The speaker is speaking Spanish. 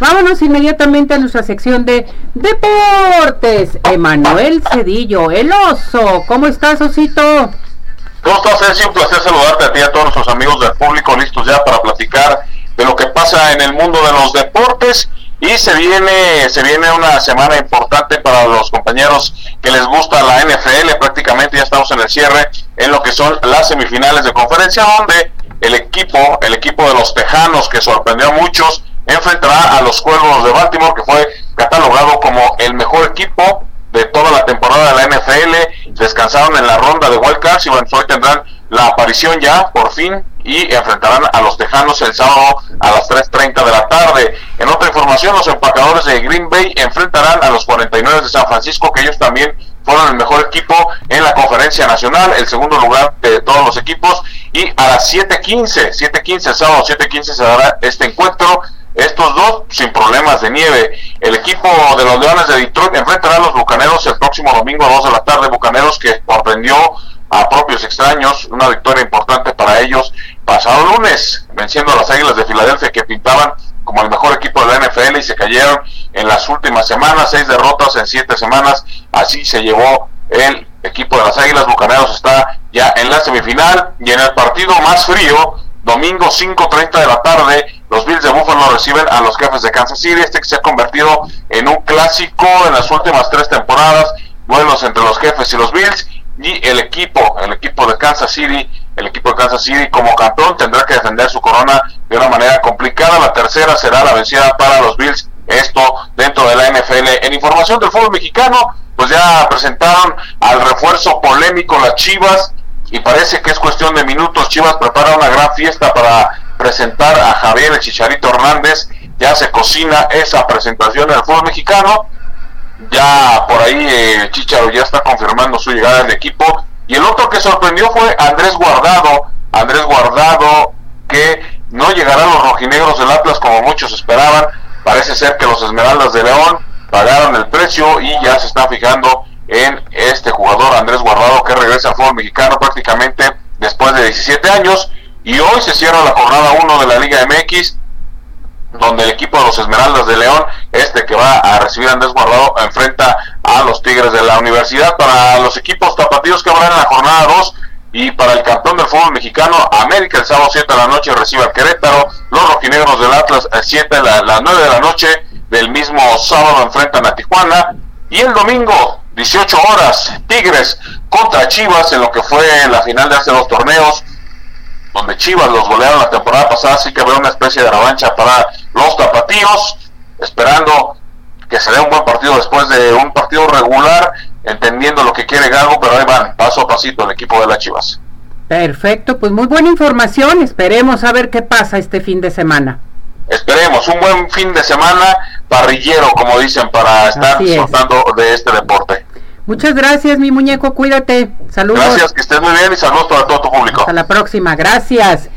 Vámonos inmediatamente a nuestra sección de deportes. Emanuel Cedillo, el oso. ¿Cómo estás, osito? ¿Cómo estás, Es Un placer saludarte a ti y a todos nuestros amigos del público listos ya para platicar de lo que pasa en el mundo de los deportes y se viene se viene una semana importante para los compañeros que les gusta la NFL prácticamente ya estamos en el cierre en lo que son las semifinales de conferencia donde el equipo el equipo de los Tejanos que sorprendió a muchos enfrentará a los Cuervos de Baltimore, que fue catalogado como el mejor equipo de toda la temporada de la NFL. Descansaron en la ronda de Wildcards y hoy tendrán la aparición ya, por fin, y enfrentarán a los Tejanos el sábado a las 3.30 de la tarde. En otra información, los empacadores de Green Bay enfrentarán a los 49 de San Francisco, que ellos también fueron el mejor equipo en la conferencia nacional, el segundo lugar de todos los equipos, y a las 7.15, 7.15, sábado 7.15 se dará este encuentro estos dos sin problemas de nieve. El equipo de los Leones de Detroit enfrentará a los Bucaneros el próximo domingo a 2 de la tarde. Bucaneros que sorprendió a propios extraños, una victoria importante para ellos. Pasado lunes, venciendo a las Águilas de Filadelfia que pintaban como el mejor equipo de la NFL y se cayeron en las últimas semanas, seis derrotas en siete semanas, así se llevó el equipo de las Águilas. Bucaneros está ya en la semifinal y en el partido más frío, domingo 5.30 de la tarde, los Bills de Buffalo reciben a los jefes de Kansas City, este que se ha convertido en un clásico en las últimas tres temporadas, duelos entre los jefes y los Bills, y el equipo, el equipo de Kansas City, el equipo de Kansas City como campeón tendrá que defender su corona de una manera complicada, la tercera será la vencida para los Bills, esto dentro de la NFL. En información del fútbol mexicano, pues ya presentaron al refuerzo polémico las Chivas, y parece que es cuestión de minutos. Chivas prepara una gran fiesta para presentar a Javier el Chicharito Hernández. Ya se cocina esa presentación en el fútbol mexicano. Ya por ahí eh, Chicharo ya está confirmando su llegada al equipo. Y el otro que sorprendió fue Andrés Guardado. Andrés Guardado que no llegará los rojinegros del Atlas como muchos esperaban. Parece ser que los Esmeraldas de León pagaron el precio y ya se están fijando en este jugador Andrés Guardado que regresa al fútbol mexicano prácticamente después de 17 años. Y hoy se cierra la jornada 1 de la Liga MX donde el equipo de los Esmeraldas de León, este que va a recibir a Andrés Guardado, enfrenta a los Tigres de la Universidad. Para los equipos tapatíos que habrán en la jornada 2 y para el campeón del fútbol mexicano, América el sábado 7 de la noche recibe al Querétaro, los rojinegros del Atlas el 7 la, las 9 de la noche del mismo sábado enfrentan a Tijuana. Y el domingo 18 horas Tigres contra Chivas en lo que fue la final de hace dos torneos donde Chivas los golearon la temporada pasada, así que habrá una especie de revancha para los tapatíos, esperando que se dé un buen partido después de un partido regular, entendiendo lo que quiere Gago, pero ahí van, paso a pasito el equipo de las Chivas. Perfecto, pues muy buena información, esperemos a ver qué pasa este fin de semana. Esperemos, un buen fin de semana parrillero, como dicen, para estar disfrutando de este deporte. Muchas gracias, mi muñeco, cuídate. Saludos. Gracias, que estés muy bien y saludos para todo tu público. Hasta la próxima, gracias.